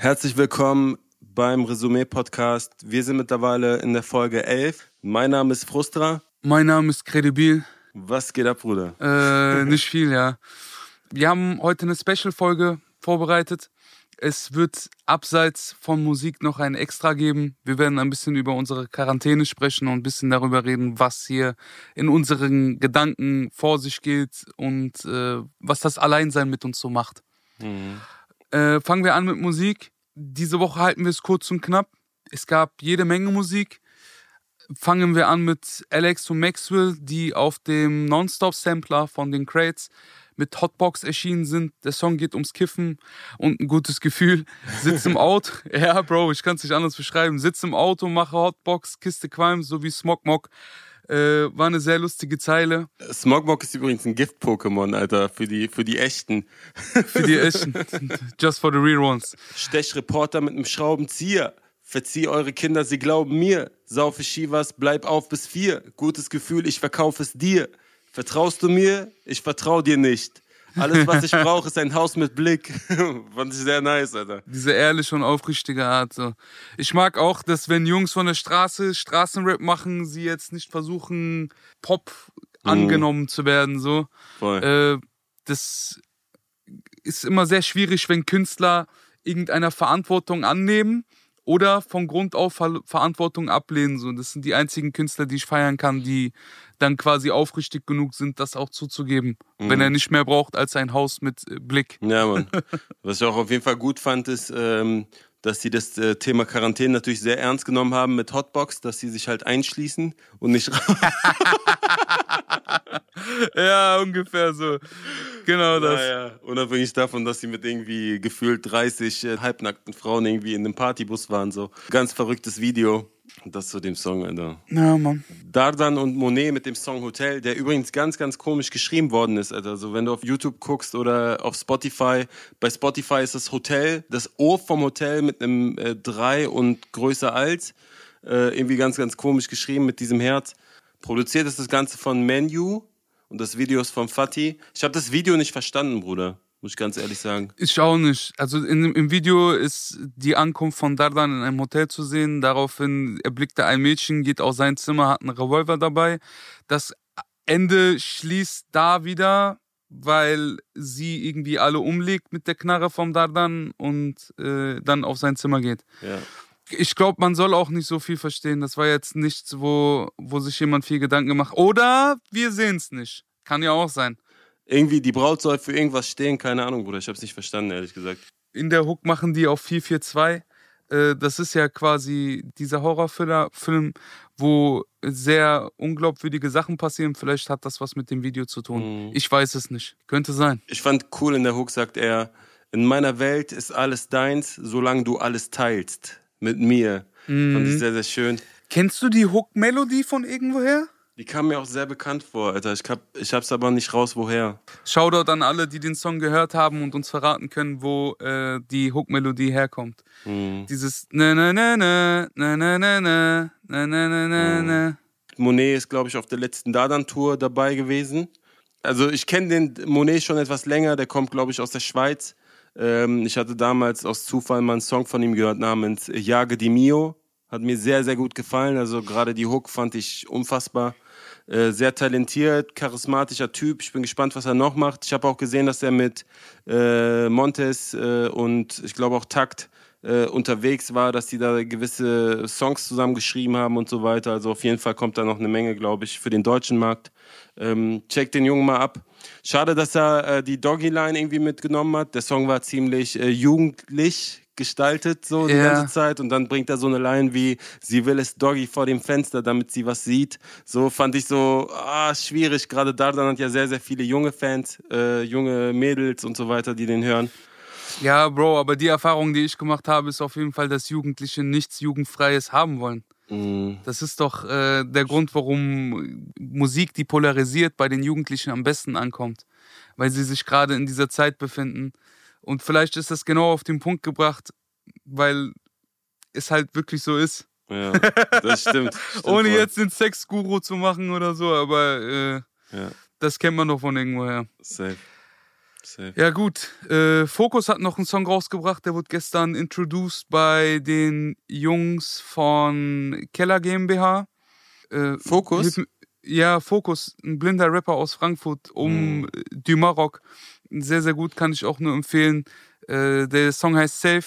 Herzlich willkommen beim Resümee-Podcast. Wir sind mittlerweile in der Folge 11. Mein Name ist Frustra. Mein Name ist Credibil. Was geht ab, Bruder? Äh, nicht viel, ja. Wir haben heute eine Special-Folge vorbereitet. Es wird abseits von Musik noch ein Extra geben. Wir werden ein bisschen über unsere Quarantäne sprechen und ein bisschen darüber reden, was hier in unseren Gedanken vor sich geht und äh, was das Alleinsein mit uns so macht. Mhm. Äh, fangen wir an mit Musik. Diese Woche halten wir es kurz und knapp. Es gab jede Menge Musik. Fangen wir an mit Alex und Maxwell, die auf dem Nonstop-Sampler von den Crates mit Hotbox erschienen sind. Der Song geht ums Kiffen und ein gutes Gefühl. Sitz im Auto, ja, Bro, ich kann es nicht anders beschreiben. Sitz im Auto, mache Hotbox, Kiste Qualm, so wie Smogmog. Äh, war eine sehr lustige Zeile. Smogmog ist übrigens ein Gift-Pokémon, Alter, für die, für die echten. für die echten. Just for the real ones. Stechreporter mit einem Schraubenzieher. Verzieh eure Kinder, sie glauben mir. Saufe Shivas, bleib auf bis vier. Gutes Gefühl, ich verkaufe es dir. Vertraust du mir? Ich vertraue dir nicht. Alles, was ich brauche, ist ein Haus mit Blick. Fand ich sehr nice, Alter. Diese ehrliche und aufrichtige Art. So. Ich mag auch, dass wenn Jungs von der Straße Straßenrap machen, sie jetzt nicht versuchen, Pop mhm. angenommen zu werden. So. Voll. Äh, das ist immer sehr schwierig, wenn Künstler irgendeiner Verantwortung annehmen oder von Grund auf Ver Verantwortung ablehnen. So, das sind die einzigen Künstler, die ich feiern kann, die dann quasi aufrichtig genug sind, das auch zuzugeben, mhm. wenn er nicht mehr braucht als ein Haus mit äh, Blick. Ja, Mann. Was ich auch auf jeden Fall gut fand, ist, ähm, dass sie das äh, Thema Quarantäne natürlich sehr ernst genommen haben mit Hotbox, dass sie sich halt einschließen und nicht raus. ja, ungefähr so. Genau das. Ja, ja. Unabhängig davon, dass sie mit irgendwie gefühlt 30 äh, halbnackten Frauen irgendwie in einem Partybus waren. So. Ganz verrücktes Video. Das zu dem Song, Alter. Ja, Mann. Dardan und Monet mit dem Song Hotel, der übrigens ganz, ganz komisch geschrieben worden ist, Alter. Also wenn du auf YouTube guckst oder auf Spotify, bei Spotify ist das Hotel, das O vom Hotel mit einem äh, 3 und größer als, äh, irgendwie ganz, ganz komisch geschrieben mit diesem Herz. Produziert ist das Ganze von Menu und das Video ist von Fatih. Ich habe das Video nicht verstanden, Bruder. Muss ich ganz ehrlich sagen. Ich auch nicht. Also in, im Video ist die Ankunft von Dardan in einem Hotel zu sehen. Daraufhin erblickt er ein Mädchen, geht aus sein Zimmer, hat einen Revolver dabei. Das Ende schließt da wieder, weil sie irgendwie alle umlegt mit der Knarre vom Dardan und äh, dann auf sein Zimmer geht. Ja. Ich glaube, man soll auch nicht so viel verstehen. Das war jetzt nichts, wo, wo sich jemand viel Gedanken gemacht. Oder wir sehen es nicht. Kann ja auch sein irgendwie die Braut soll für irgendwas stehen, keine Ahnung, Bruder. Ich hab's nicht verstanden, ehrlich gesagt. In der Hook machen die auf 442. Äh, das ist ja quasi dieser Horrorfilm, wo sehr unglaubwürdige Sachen passieren. Vielleicht hat das was mit dem Video zu tun. Mhm. Ich weiß es nicht. Könnte sein. Ich fand cool in der Hook, sagt er, in meiner Welt ist alles deins, solange du alles teilst. Mit mir. Mhm. Fand ich sehr, sehr schön. Kennst du die Hook-Melodie von irgendwoher? Die kam mir auch sehr bekannt vor, Alter. Ich, hab, ich hab's aber nicht raus, woher. Shoutout an alle, die den Song gehört haben und uns verraten können, wo äh, die Hook-Melodie herkommt. Mhm. Dieses na na na na na na na na na na na na. Monet ist, glaube ich, auf der letzten Dadan-Tour dabei gewesen. Also ich kenne den Monet schon etwas länger, der kommt, glaube ich, aus der Schweiz. Ähm, ich hatte damals aus Zufall mal einen Song von ihm gehört namens Jage di Mio. Hat mir sehr, sehr gut gefallen. Also gerade die Hook fand ich unfassbar. Äh, sehr talentiert, charismatischer Typ. Ich bin gespannt, was er noch macht. Ich habe auch gesehen, dass er mit äh, Montes äh, und ich glaube auch Takt äh, unterwegs war, dass die da gewisse Songs zusammengeschrieben haben und so weiter. Also auf jeden Fall kommt da noch eine Menge, glaube ich, für den deutschen Markt. Ähm, check den Jungen mal ab. Schade, dass er äh, die Doggy-Line irgendwie mitgenommen hat. Der Song war ziemlich äh, jugendlich, gestaltet so die ja. ganze Zeit und dann bringt er so eine Line wie sie will es Doggy vor dem Fenster, damit sie was sieht. So fand ich so ah, schwierig. Gerade Dardan hat ja sehr sehr viele junge Fans, äh, junge Mädels und so weiter, die den hören. Ja, Bro, aber die Erfahrung, die ich gemacht habe, ist auf jeden Fall, dass Jugendliche nichts Jugendfreies haben wollen. Mhm. Das ist doch äh, der Grund, warum Musik, die polarisiert, bei den Jugendlichen am besten ankommt. Weil sie sich gerade in dieser Zeit befinden, und vielleicht ist das genau auf den Punkt gebracht, weil es halt wirklich so ist. Ja, das stimmt. stimmt Ohne voll. jetzt den Sexguru zu machen oder so, aber äh, ja. das kennt man doch von irgendwoher. Safe. Safe. Ja, gut. Äh, Focus hat noch einen Song rausgebracht, der wurde gestern introduced bei den Jungs von Keller GmbH. Äh, Focus? Ja, Focus, ein blinder Rapper aus Frankfurt um Mhm. Du Maroc. Sehr, sehr gut, kann ich auch nur empfehlen. Äh, der Song heißt Safe.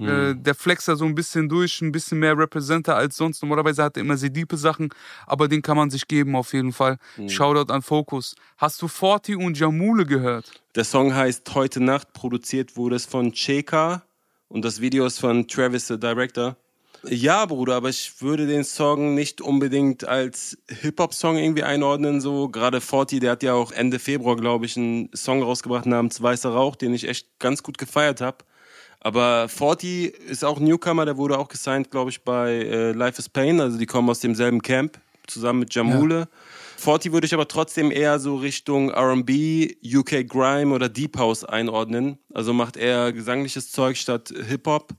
Äh, Mhm. der flext da so ein bisschen durch, ein bisschen mehr Representer als sonst. Normalerweise hat er immer sehr diepe Sachen, aber den kann man sich geben auf jeden Fall. Mhm. Shoutout an Focus. Hast du Forti und Jamule gehört? Der Song heißt Heute Nacht, produziert wurde es von Cheka und das Video ist von Travis, der Director. Ja, Bruder, aber ich würde den Song nicht unbedingt als Hip-Hop-Song irgendwie einordnen. So gerade Forti, der hat ja auch Ende Februar, glaube ich, einen Song rausgebracht namens Weißer Rauch, den ich echt ganz gut gefeiert habe. Aber Forti ist auch ein Newcomer, der wurde auch gesigned, glaube ich, bei äh, Life is Pain. Also die kommen aus demselben Camp, zusammen mit Jamule. Forti würde ich aber trotzdem eher so Richtung RB, UK Grime oder Deep House einordnen. Also macht eher gesangliches Zeug statt Hip-Hop.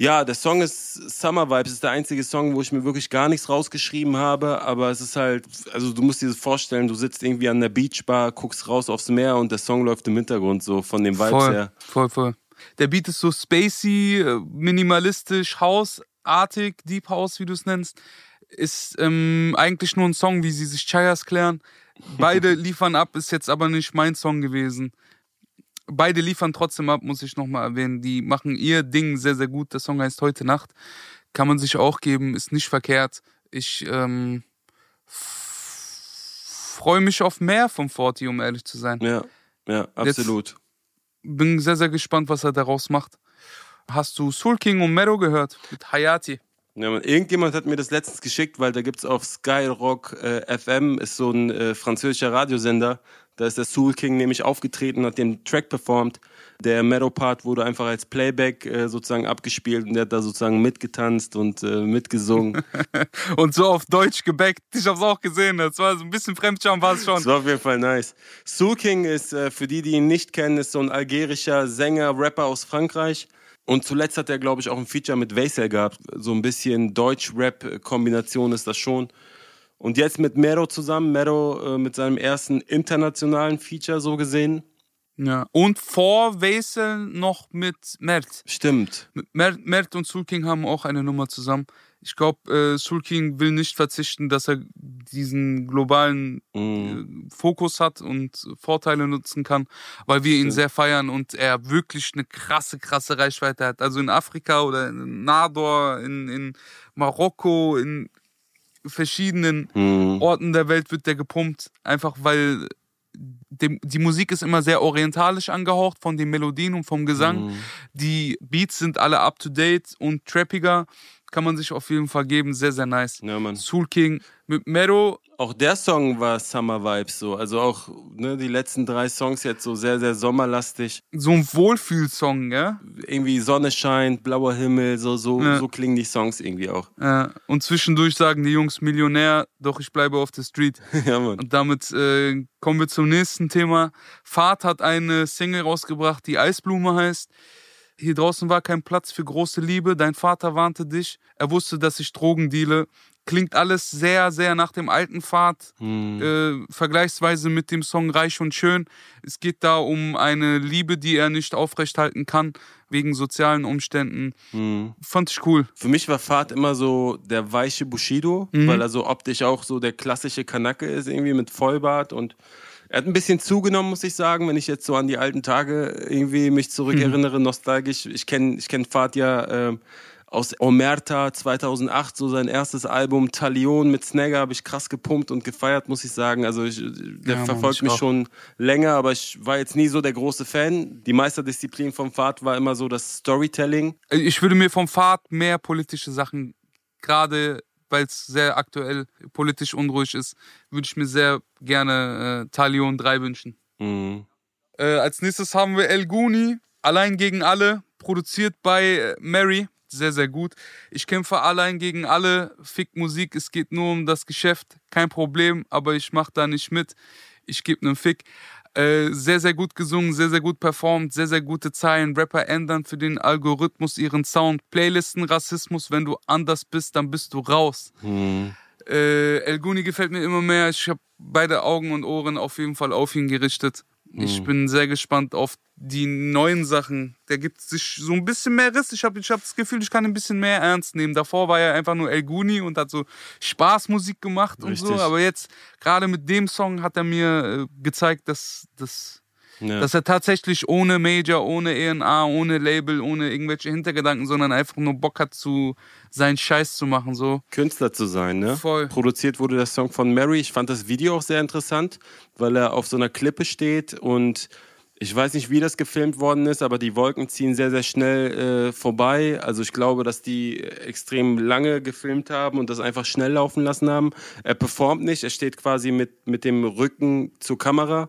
Ja, der Song ist Summer Vibes, ist der einzige Song, wo ich mir wirklich gar nichts rausgeschrieben habe, aber es ist halt, also du musst dir das vorstellen, du sitzt irgendwie an der Beachbar, guckst raus aufs Meer und der Song läuft im Hintergrund, so von den Vibes voll, her. voll, voll. Der Beat ist so spacey, äh, minimalistisch, hausartig, Deep House, wie du es nennst. Ist ähm, eigentlich nur ein Song, wie sie sich Chayas klären. Beide liefern ab, ist jetzt aber nicht mein Song gewesen. Beide liefern trotzdem ab, muss ich nochmal erwähnen. Die machen ihr Ding sehr, sehr gut. Der Song heißt Heute Nacht. Kann man sich auch geben, ist nicht verkehrt. Ich ähm, freue mich auf mehr vom Forti, um ehrlich zu sein. Ja, ja, absolut. Bin sehr, sehr gespannt, was er daraus macht. Hast du Soul King und Mero gehört? Mit Hayati. Ja, man, irgendjemand hat mir das letztens geschickt, weil da gibt's auf Skyrock äh, FM, ist so ein äh, französischer Radiosender. Da ist der Soul King nämlich aufgetreten, hat den Track performt. Der Meadow-Part wurde einfach als Playback äh, sozusagen abgespielt und der hat da sozusagen mitgetanzt und äh, mitgesungen. Und so auf Deutsch gebackt. Ich hab's auch gesehen. Das war so ein bisschen Fremdscham, war es schon. Das war auf jeden Fall nice. Soul King ist, äh, für die, die ihn nicht kennen, ist so ein algerischer Sänger, Rapper aus Frankreich. Und zuletzt hat er, glaube ich, auch ein Feature mit Vaisel gehabt. So ein bisschen Deutsch-Rap-Kombination ist das schon. Und jetzt mit Mero zusammen, Mero äh, mit seinem ersten internationalen Feature so gesehen. Ja. Und vor Wesel noch mit Mert. Stimmt. Mert, Mert und Soul King haben auch eine Nummer zusammen. Ich glaube, äh, Soul King will nicht verzichten, dass er diesen globalen Mhm. äh, Fokus hat und Vorteile nutzen kann, weil wir ihn Stimmt. sehr feiern und er wirklich eine krasse, krasse Reichweite hat. Also in Afrika oder in Nador, in, in Marokko, in verschiedenen Mhm. Orten der Welt wird der gepumpt, einfach weil dem, die Musik ist immer sehr orientalisch angehaucht von den Melodien und vom Gesang. Mhm. Die Beats sind alle up to date und trappiger. Kann man sich auf jeden Fall geben. Sehr, sehr nice. Ja, Mann. Soul King mit Mero. Auch der Song war Summer Vibes so. Also auch ne, die letzten drei Songs jetzt so sehr, sehr sommerlastig. So ein Wohlfühlsong, ja? Irgendwie Sonne scheint, blauer Himmel, so, so, Ja. so klingen die Songs irgendwie auch. Äh, und zwischendurch sagen die Jungs Millionär, doch ich bleibe auf der Street. ja, Mann. Und damit äh, kommen wir zum nächsten Thema. Fahrt hat eine Single rausgebracht, die Eisblume heißt. Hier draußen war kein Platz für große Liebe. Dein Vater warnte dich. Er wusste, dass ich Drogen deale. Klingt alles sehr, sehr nach dem alten Pfad. Mhm. Äh, vergleichsweise mit dem Song Reich und Schön. Es geht da um eine Liebe, die er nicht aufrechthalten kann, wegen sozialen Umständen. Mhm. Fand ich cool. Für mich war Fahrt immer so der weiche Bushido, Mhm. weil er so optisch auch so der klassische Kanacke ist, irgendwie mit Vollbart und er hat ein bisschen zugenommen, muss ich sagen, wenn ich jetzt so an die alten Tage irgendwie mich zurückerinnere, nostalgisch. Ich kenne ich kenn Fahrt ja ähm, aus Omerta 2008, so sein erstes Album Talion mit Snagger habe ich krass gepumpt und gefeiert, muss ich sagen. Also ich, der Ja, verfolgt ich mich auch. schon länger, aber ich war jetzt nie so der große Fan. Die Meisterdisziplin vom Fahrt war immer so das Storytelling. Äh, Ich würde mir vom Pfad mehr politische Sachen, gerade weil es sehr aktuell politisch unruhig ist, würde ich mir sehr gerne äh, Talion 3 wünschen. Mhm. Äh, als nächstes haben wir El Guni, Allein gegen alle, produziert bei äh, Mary. Sehr, sehr gut. Ich kämpfe allein gegen alle. Fick Musik, es geht nur um das Geschäft. Kein Problem, aber ich mach da nicht mit. Ich gebe einen Fick. Äh, sehr, sehr gut gesungen, sehr, sehr gut performt, sehr, sehr gute Zeilen. Rapper ändern für den Algorithmus ihren Sound. Playlisten, Rassismus, wenn du anders bist, dann bist du raus. Mhm. Äh, El Guni gefällt mir immer mehr. Ich habe beide Augen und Ohren auf jeden Fall auf ihn gerichtet. Ich bin sehr gespannt auf die neuen Sachen. Der gibt sich so ein bisschen mehr Riss. Ich habe ich hab das Gefühl, ich kann ein bisschen mehr ernst nehmen. Davor war er einfach nur El Guni und hat so Spaßmusik gemacht Richtig. und so. Aber jetzt, gerade mit dem Song, hat er mir äh, gezeigt, dass, dass, Ja. dass er tatsächlich ohne Major, ohne ENA, ohne Label, ohne irgendwelche Hintergedanken, sondern einfach nur Bock hat, zu seinen Scheiß zu machen. So. Künstler zu sein, ne? Voll. Produziert wurde der Song von Mary. Ich fand das Video auch sehr interessant, weil er auf so einer Klippe steht und ich weiß nicht, wie das gefilmt worden ist, aber die Wolken ziehen sehr, sehr schnell äh, vorbei. Also ich glaube, dass die extrem lange gefilmt haben und das einfach schnell laufen lassen haben. Er performt nicht, er steht quasi mit, mit dem Rücken zur Kamera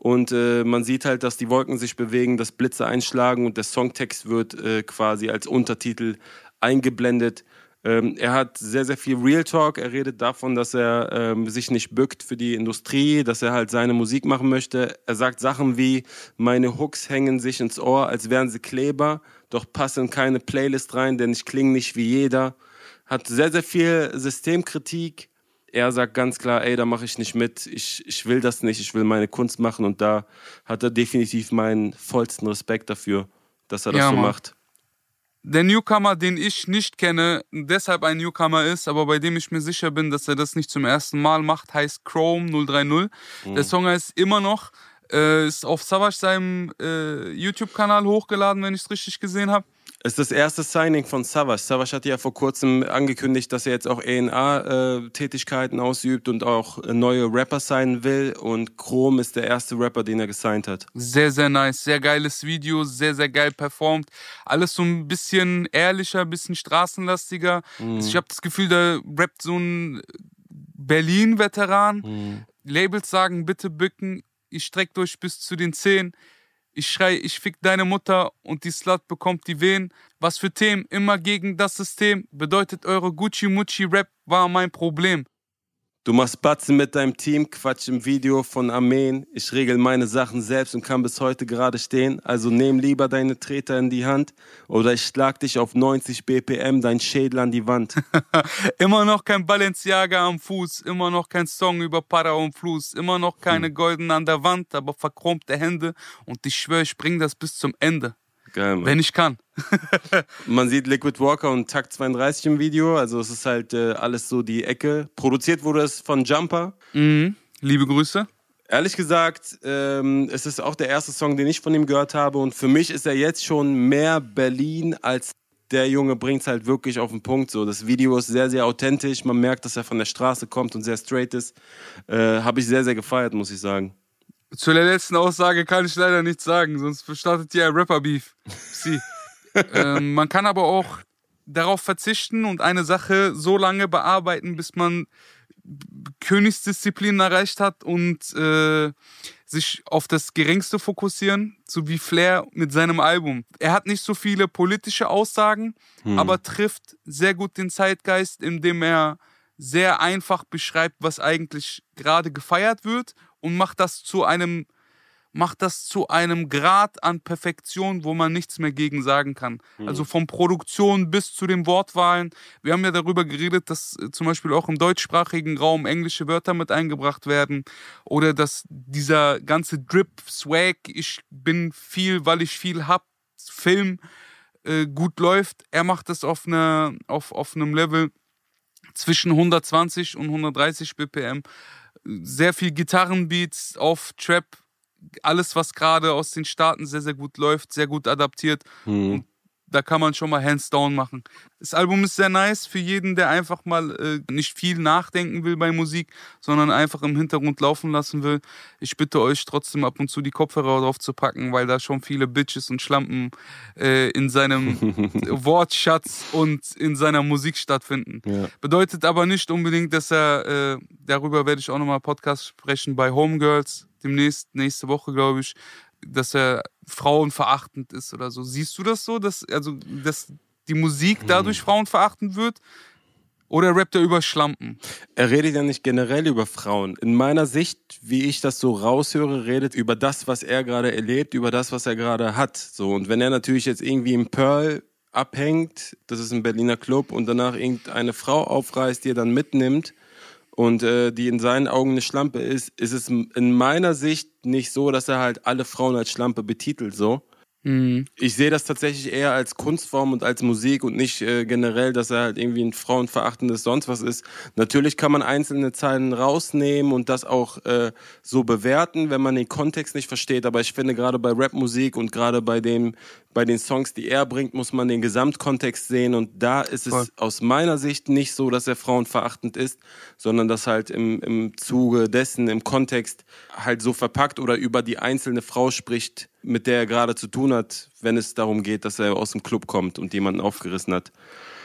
und äh, man sieht halt, dass die Wolken sich bewegen, dass Blitze einschlagen und der Songtext wird äh, quasi als Untertitel eingeblendet. Ähm, er hat sehr, sehr viel Real Talk. Er redet davon, dass er ähm, sich nicht bückt für die Industrie, dass er halt seine Musik machen möchte. Er sagt Sachen wie, meine Hooks hängen sich ins Ohr, als wären sie Kleber, doch passen keine Playlist rein, denn ich klinge nicht wie jeder. Hat sehr, sehr viel Systemkritik. Er sagt ganz klar, ey, da mache ich nicht mit. Ich, ich will das nicht. Ich will meine Kunst machen. Und da hat er definitiv meinen vollsten Respekt dafür, dass er das Ja, so Mann. macht. Der Newcomer, den ich nicht kenne, deshalb ein Newcomer ist, aber bei dem ich mir sicher bin, dass er das nicht zum ersten Mal macht, heißt Chrome 030. Der Song heißt immer noch, äh, ist auf Savage seinem äh, YouTube-Kanal hochgeladen, wenn ich es richtig gesehen habe. Es ist das erste Signing von Savage. Savage hatte ja vor kurzem angekündigt, dass er jetzt auch ENA-Tätigkeiten ausübt und auch äh, neue Rapper sein will. Und Chrome ist der erste Rapper, den er gesigned hat. Sehr, sehr nice, sehr geiles Video, sehr, sehr geil performt. Alles so ein bisschen ehrlicher, bisschen straßenlastiger. Also ich habe das Gefühl, da rappt so ein Berlin-Veteran. Labels sagen, bitte bücken, ich streckt euch bis zu den Zehen. Ich schrei, ich fick deine Mutter und die Slut bekommt die Wehen. Was für Themen, immer gegen das System. Bedeutet eure Gucci-Mucci-Rap war mein Problem. Du machst Batzen mit deinem Team, Quatsch im Video von Armeen. Ich regel meine Sachen selbst und kann bis heute gerade stehen. Also nehm lieber deine Treter in die Hand oder ich schlag dich auf 90 BPM, dein Schädel an die Wand. Immer noch kein Balenciaga am Fuß, immer noch kein Song über Para und Fluss, immer noch keine Golden an der Wand, aber verchromte Hände und ich schwöre, ich bring das bis zum Ende, Geil, Mann. wenn ich kann. Man sieht Liquid Walker und Takt 32 im Video, also es ist halt äh, alles so die Ecke. Produziert wurde es von Jumper. Mhm. Liebe Grüße. Ehrlich gesagt, ähm, es ist auch der erste Song, den ich von ihm gehört habe und für mich ist er jetzt schon mehr Berlin als der Junge bringt es halt wirklich auf den Punkt. So, das Video ist sehr, sehr authentisch. Man merkt, dass er von der Straße kommt und sehr straight ist. Äh, habe ich sehr, sehr gefeiert, muss ich sagen. Zu der letzten Aussage kann ich leider nichts sagen, sonst startet hier ein Rapper-Beef. Sie. ähm, man kann aber auch darauf verzichten und eine Sache so lange bearbeiten, bis man Königsdisziplin erreicht hat und äh, sich auf das Geringste fokussieren, so wie Flair mit seinem Album. Er hat nicht so viele politische Aussagen, aber trifft sehr gut den Zeitgeist, indem er sehr einfach beschreibt, was eigentlich gerade gefeiert wird und macht das zu einem macht das zu einem Grad an Perfektion, wo man nichts mehr gegen sagen kann. Also von Produktion bis zu den Wortwahlen. Wir haben ja darüber geredet, dass äh, zum Beispiel auch im deutschsprachigen Raum englische Wörter mit eingebracht werden oder dass dieser ganze Drip, Swag, ich bin viel, weil ich viel hab, Film äh, gut läuft. Er macht das auf, einer auf, auf einem Level zwischen 120 und 130 BPM. Sehr viel Gitarrenbeats auf Trap, alles, was gerade aus den Staaten sehr, sehr gut läuft, sehr gut adaptiert. Und da kann man schon mal hands down machen. Das Album ist sehr nice für jeden, der einfach mal äh, nicht viel nachdenken will bei Musik, sondern einfach im Hintergrund laufen lassen will. Ich bitte euch trotzdem ab und zu die Kopfhörer drauf zu packen, weil da schon viele Bitches und Schlampen äh, in seinem Wortschatz und in seiner Musik stattfinden. Ja. Bedeutet aber nicht unbedingt, dass er, äh, darüber werde ich auch nochmal Podcast sprechen bei Homegirls, demnächst, nächste Woche, glaube ich, dass er frauenverachtend ist oder so. Siehst du das so, dass, also, dass die Musik dadurch frauenverachtend wird? Oder rappt er über Schlampen? Er redet ja nicht generell über Frauen. In meiner Sicht, wie ich das so raushöre, redet über das, was er gerade erlebt, über das, was er gerade hat. So und wenn er natürlich jetzt irgendwie im Pearl abhängt, das ist ein Berliner Club und danach irgendeine Frau aufreißt, die er dann mitnimmt und äh, die in seinen Augen eine Schlampe ist, ist es in meiner Sicht nicht so, dass er halt alle Frauen als Schlampe betitelt so. Mhm. Ich sehe das tatsächlich eher als Kunstform und als Musik und nicht äh, generell, dass er halt irgendwie ein frauenverachtendes sonst was ist. Natürlich kann man einzelne Zeilen rausnehmen und das auch äh, so bewerten, wenn man den Kontext nicht versteht. Aber ich finde gerade bei Rapmusik und gerade bei dem bei den Songs, die er bringt, muss man den Gesamtkontext sehen und da ist es Voll. aus meiner Sicht nicht so, dass er frauenverachtend ist, sondern dass halt im, im Zuge dessen, im Kontext halt so verpackt oder über die einzelne Frau spricht, mit der er gerade zu tun hat, wenn es darum geht, dass er aus dem Club kommt und jemanden aufgerissen hat.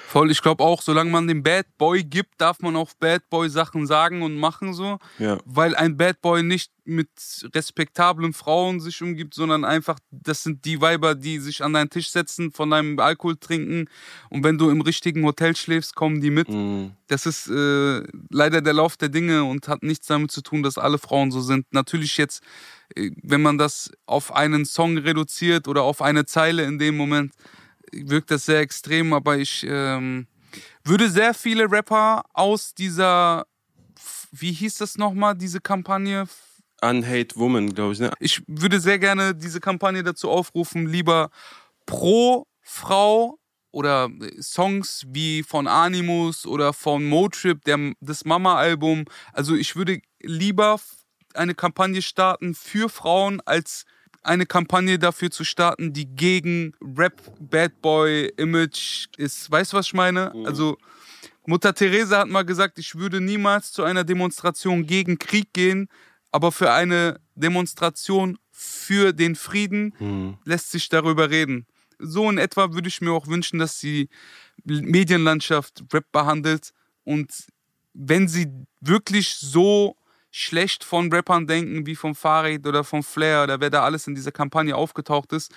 Voll, ich glaube auch, solange man dem Bad Boy gibt, darf man auch Bad Boy Sachen sagen und machen so. Ja. Weil ein Bad Boy nicht mit respektablen Frauen sich umgibt, sondern einfach, das sind die Weiber, die sich an deinen Tisch setzen, von deinem Alkohol trinken und wenn du im richtigen Hotel schläfst, kommen die mit. Mhm. Das ist äh, leider der Lauf der Dinge und hat nichts damit zu tun, dass alle Frauen so sind. Natürlich jetzt, äh, wenn man das auf einen Song reduziert oder auf eine Zeile in dem Moment, wirkt das sehr extrem, aber ich ähm, würde sehr viele Rapper aus dieser, wie hieß das nochmal, diese Kampagne? Unhate Woman, glaube ich. Ne? Ich würde sehr gerne diese Kampagne dazu aufrufen, lieber pro Frau oder Songs wie von Animus oder von Motrip, der, das Mama-Album. Also ich würde lieber eine Kampagne starten für Frauen als eine Kampagne dafür zu starten, die gegen Rap Bad Boy Image ist. Weißt du, was ich meine? Mhm. Also Mutter Teresa hat mal gesagt, ich würde niemals zu einer Demonstration gegen Krieg gehen, aber für eine Demonstration für den Frieden mhm. lässt sich darüber reden. So in etwa würde ich mir auch wünschen, dass die Medienlandschaft Rap behandelt und wenn sie wirklich so schlecht von Rappern denken, wie vom Farid oder vom Flair oder wer da alles in dieser Kampagne aufgetaucht ist,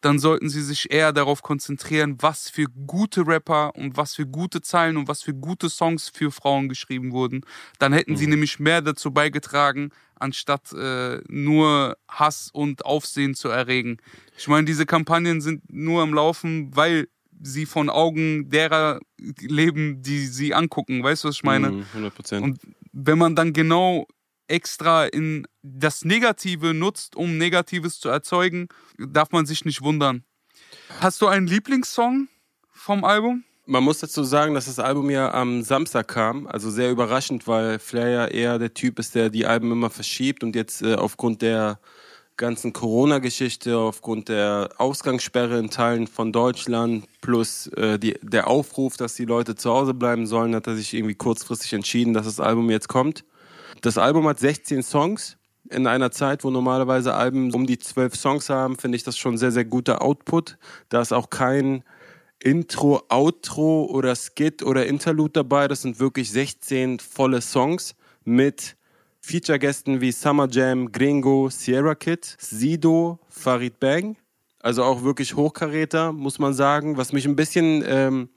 dann sollten sie sich eher darauf konzentrieren, was für gute Rapper und was für gute Zeilen und was für gute Songs für Frauen geschrieben wurden. Dann hätten mhm. sie nämlich mehr dazu beigetragen, anstatt äh, nur Hass und Aufsehen zu erregen. Ich meine, diese Kampagnen sind nur am Laufen, weil sie von Augen derer leben, die sie angucken. Weißt du, was ich meine? Mhm, 100%. Und wenn man dann genau extra in das Negative nutzt, um Negatives zu erzeugen, darf man sich nicht wundern. Hast du einen Lieblingssong vom Album? Man muss dazu sagen, dass das Album ja am Samstag kam, also sehr überraschend, weil Flair ja eher der Typ ist, der die Alben immer verschiebt und jetzt äh, aufgrund der ganzen Corona-Geschichte, aufgrund der Ausgangssperre in Teilen von Deutschland plus äh, die, der Aufruf, dass die Leute zu Hause bleiben sollen, hat er sich irgendwie kurzfristig entschieden, dass das Album jetzt kommt. Das Album hat 16 Songs. In einer Zeit, wo normalerweise Alben um die 12 Songs haben, finde ich das schon sehr, sehr guter Output. Da ist auch kein Intro, Outro oder Skit oder Interlude dabei. Das sind wirklich 16 volle Songs mit Feature-Gästen wie Summer Jam, Gringo, Sierra Kid, Sido, Farid Bang. Also auch wirklich Hochkaräter, muss man sagen. Was mich ein bisschen ähm,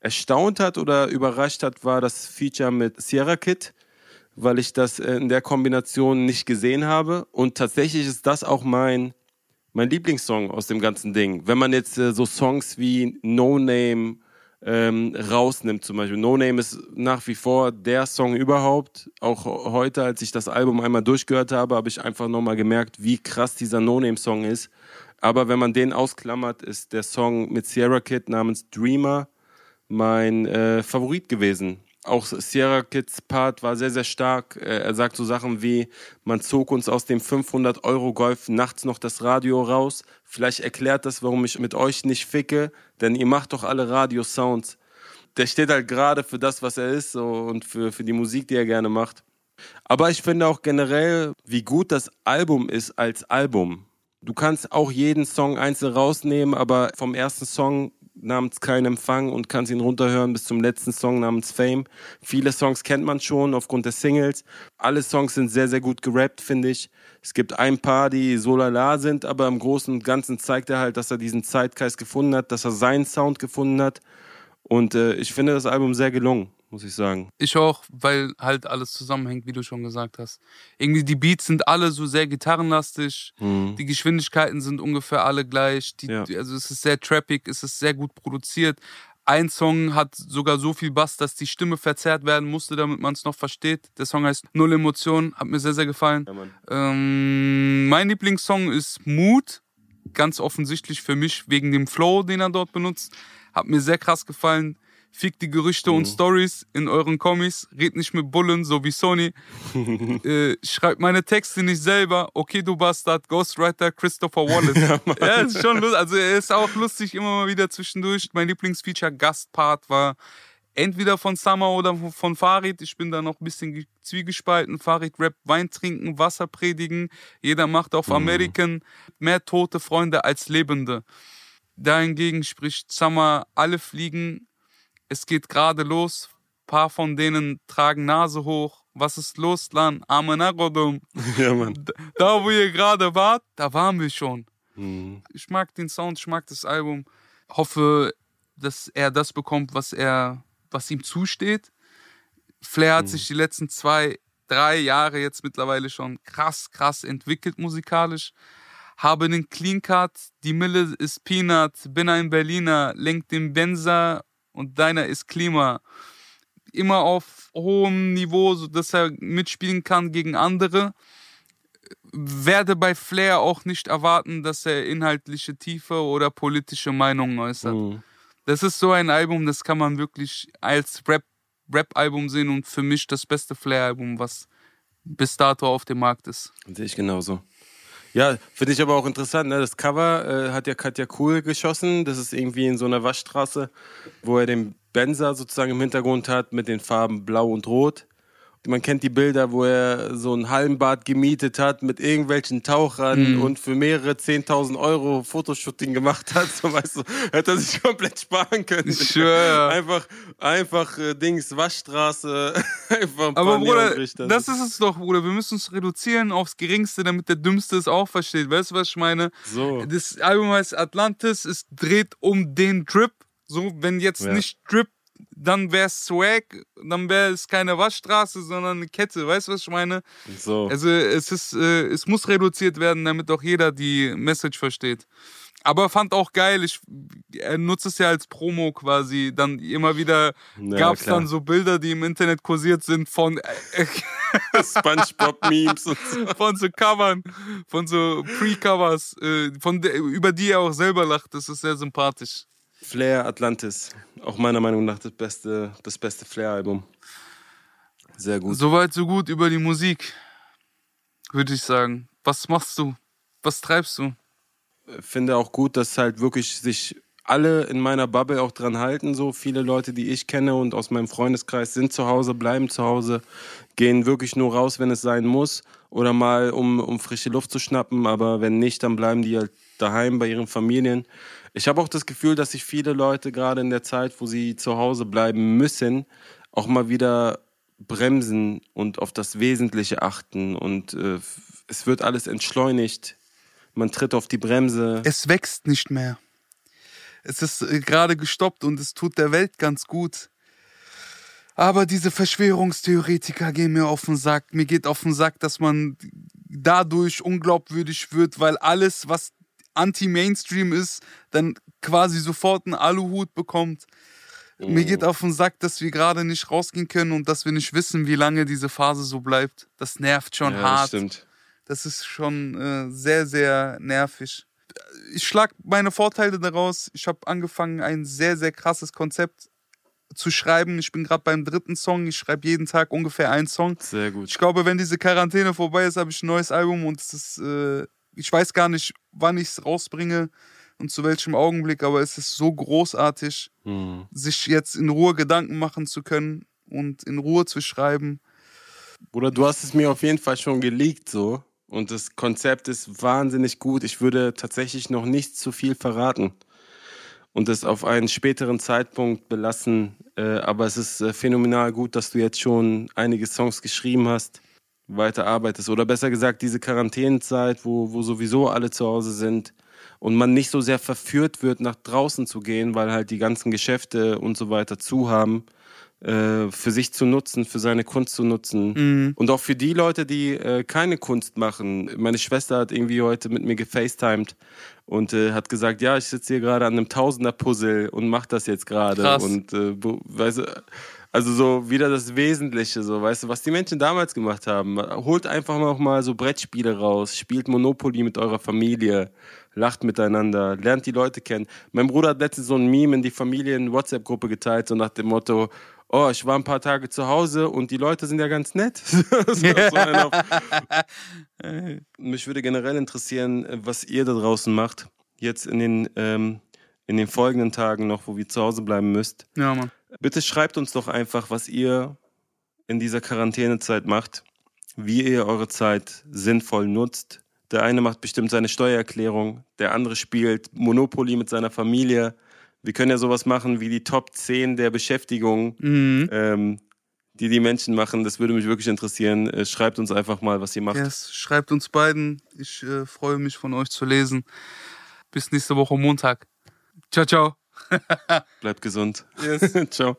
erstaunt hat oder überrascht hat, war das Feature mit Sierra Kid weil ich das in der Kombination nicht gesehen habe. Und tatsächlich ist das auch mein, mein Lieblingssong aus dem ganzen Ding. Wenn man jetzt äh, so Songs wie No Name ähm, rausnimmt, zum Beispiel. No Name ist nach wie vor der Song überhaupt. Auch heute, als ich das Album einmal durchgehört habe, habe ich einfach nochmal gemerkt, wie krass dieser No Name Song ist. Aber wenn man den ausklammert, ist der Song mit Sierra Kid namens Dreamer mein äh, Favorit gewesen auch Sierra Kids Part war sehr, sehr stark. Äh, er sagt so Sachen wie, man zog uns aus dem 500-Euro-Golf nachts noch das Radio raus. Vielleicht erklärt das, warum ich mit euch nicht ficke, denn ihr macht doch alle Radio-Sounds. Der steht halt gerade für das, was er ist und für, für die Musik, die er gerne macht. Aber ich finde auch generell, wie gut das Album ist als Album. Du kannst auch jeden Song einzeln rausnehmen, aber vom ersten Song namens Kein Empfang und kannst ihn runterhören bis zum letzten Song namens Fame. Viele Songs kennt man schon aufgrund der Singles. Alle Songs sind sehr, sehr gut gerappt, finde ich. Es gibt ein paar, die so lala sind, aber im Großen und Ganzen zeigt er halt, dass er diesen Zeitgeist gefunden hat, dass er seinen Sound gefunden hat. Und äh, ich finde das Album sehr gelungen muss ich sagen. Ich auch, weil halt alles zusammenhängt, wie du schon gesagt hast. Irgendwie die Beats sind alle so sehr gitarrenlastig, mhm. die Geschwindigkeiten sind ungefähr alle gleich, die, ja. also es ist sehr trappig, es ist sehr gut produziert, Ein Song hat sogar so viel Bass, dass die Stimme verzerrt werden musste, damit man es noch versteht. Der Song heißt Null Emotionen, hat mir sehr, sehr gefallen. Ja, ähm, mein Lieblingssong ist Mut. Ganz offensichtlich für mich wegen dem Flow, den er dort benutzt. Hat mir sehr krass gefallen. Fick die Gerüchte mhm. und Stories in euren Kommis. Red nicht mit Bullen, so wie Sony. äh, schreibt meine Texte nicht selber. Okay, du Bastard. Ghostwriter Christopher Wallace. ja, ja, ist schon lustig. Also, er ist auch lustig immer mal wieder zwischendurch. Mein Lieblingsfeature Gastpart war entweder von Summer oder von Farid. Ich bin da noch ein bisschen zwiegespalten. Farid Rap, Wein trinken, Wasser predigen. Jeder macht auf mhm. American mehr tote Freunde als Lebende. Dahingegen spricht Summer, alle fliegen es geht gerade los. Ein paar von denen tragen Nase hoch. Was ist los, Lan? Amenagodum. Ja, Mann. Da, wo ihr gerade wart, da waren wir schon. Mhm. Ich mag den Sound, ich mag das Album. Hoffe, dass er das bekommt, was er, was ihm zusteht. Flair hat mhm. sich die letzten zwei, drei Jahre jetzt mittlerweile schon krass, krass entwickelt musikalisch. Habe den Clean Cut, die Mille ist Peanut, bin ein Berliner, lenkt den Benzer und deiner ist Klima. Immer auf hohem Niveau, sodass er mitspielen kann gegen andere. Werde bei Flair auch nicht erwarten, dass er inhaltliche Tiefe oder politische Meinungen äußert. Mhm. Das ist so ein Album, das kann man wirklich als Rap, Rap-Album sehen und für mich das beste Flair-Album, was bis dato auf dem Markt ist. Sehe ich genauso. Ja, finde ich aber auch interessant. Ne? Das Cover äh, hat ja Katja Cool geschossen. Das ist irgendwie in so einer Waschstraße, wo er den Benzer sozusagen im Hintergrund hat mit den Farben Blau und Rot man kennt die Bilder, wo er so ein Hallenbad gemietet hat mit irgendwelchen Tauchern mhm. und für mehrere 10.000 Euro Fotoshooting gemacht hat. So, weißt du, hätte er sich komplett sparen können. Sure. Einfach, einfach äh, Dings, Waschstraße, einfach ein Aber Bruder, das ist es doch, Bruder. Wir müssen uns reduzieren aufs Geringste, damit der Dümmste es auch versteht. Weißt du, was ich meine? So. Das Album heißt Atlantis, es dreht um den Drip. So, wenn jetzt ja. nicht Drip dann wäre es Swag, dann wäre es keine Waschstraße, sondern eine Kette. Weißt du, was ich meine? So. Also es ist, äh, es muss reduziert werden, damit auch jeder die Message versteht. Aber fand auch geil, ich, er nutzt es ja als Promo quasi. Dann immer wieder ja, gab es dann so Bilder, die im Internet kursiert sind von äh, Spongebob-Memes und so. Von so Covern, von so Pre-Covers, äh, von über die er auch selber lacht. Das ist sehr sympathisch. Flair Atlantis. Auch meiner Meinung nach das beste, das beste Flair-Album. Sehr gut. Soweit, so gut über die Musik, würde ich sagen. Was machst du? Was treibst du? Finde auch gut, dass halt wirklich sich alle in meiner Bubble auch dran halten. So viele Leute, die ich kenne und aus meinem Freundeskreis sind zu Hause, bleiben zu Hause, gehen wirklich nur raus, wenn es sein muss oder mal um, um frische Luft zu schnappen. Aber wenn nicht, dann bleiben die halt daheim bei ihren Familien. Ich habe auch das Gefühl, dass sich viele Leute gerade in der Zeit, wo sie zu Hause bleiben müssen, auch mal wieder bremsen und auf das Wesentliche achten. Und äh, es wird alles entschleunigt. Man tritt auf die Bremse. Es wächst nicht mehr. Es ist äh, gerade gestoppt und es tut der Welt ganz gut. Aber diese Verschwörungstheoretiker gehen mir auf den Sack. Mir geht auf den Sack, dass man dadurch unglaubwürdig wird, weil alles, was anti-Mainstream ist, dann quasi sofort einen Aluhut bekommt. Oh. Mir geht auf den Sack, dass wir gerade nicht rausgehen können und dass wir nicht wissen, wie lange diese Phase so bleibt. Das nervt schon ja, hart. Das stimmt. Das ist schon äh, sehr, sehr nervig. Ich schlag meine Vorteile daraus. Ich habe angefangen, ein sehr, sehr krasses Konzept zu schreiben. Ich bin gerade beim dritten Song. Ich schreibe jeden Tag ungefähr einen Song. Sehr gut. Ich glaube, wenn diese Quarantäne vorbei ist, habe ich ein neues Album und es ist äh, ich weiß gar nicht, wann ich es rausbringe und zu welchem Augenblick, aber es ist so großartig, mhm. sich jetzt in Ruhe Gedanken machen zu können und in Ruhe zu schreiben. Bruder, du hast es mir auf jeden Fall schon geleakt so. Und das Konzept ist wahnsinnig gut. Ich würde tatsächlich noch nicht zu viel verraten und es auf einen späteren Zeitpunkt belassen. Äh, aber es ist äh, phänomenal gut, dass du jetzt schon einige Songs geschrieben hast weiter arbeitest. Oder besser gesagt, diese Quarantänezeit, wo, wo sowieso alle zu Hause sind und man nicht so sehr verführt wird, nach draußen zu gehen, weil halt die ganzen Geschäfte und so weiter zu haben. äh, für sich zu nutzen, für seine Kunst zu nutzen. Mhm. Und auch für die Leute, die äh, keine Kunst machen. Meine Schwester hat irgendwie heute mit mir gefacetimed und äh, hat gesagt, ja, ich sitze hier gerade an einem Tausender-Puzzle und mach das jetzt gerade. Und äh, weißt du, also so wieder das Wesentliche, so weißt du, was die Menschen damals gemacht haben. Holt einfach noch mal so Brettspiele raus, spielt Monopoly mit eurer Familie, lacht miteinander, lernt die Leute kennen. Mein Bruder hat letztens so ein Meme in die Familien-WhatsApp-Gruppe geteilt, so nach dem Motto, oh, ich war ein paar Tage zu Hause und die Leute sind ja ganz nett. so, mich würde generell interessieren, was ihr da draußen macht. Jetzt in den, ähm, in den folgenden Tagen noch, wo wir zu Hause bleiben müsst. Ja, Mann. Bitte schreibt uns doch einfach, was ihr in dieser Quarantänezeit macht, wie ihr eure Zeit sinnvoll nutzt. Der eine macht bestimmt seine Steuererklärung, der andere spielt Monopoly mit seiner Familie. Wir können ja sowas machen wie die Top 10 der Beschäftigung, Mhm. ähm, die die Menschen machen. Das würde mich wirklich interessieren. Äh, Schreibt uns einfach mal, was ihr macht. Yes, schreibt uns beiden. Ich äh, freue mich von euch zu lesen. Bis nächste Woche Montag. Ciao, ciao. Bleibt gesund. Yes. Ciao.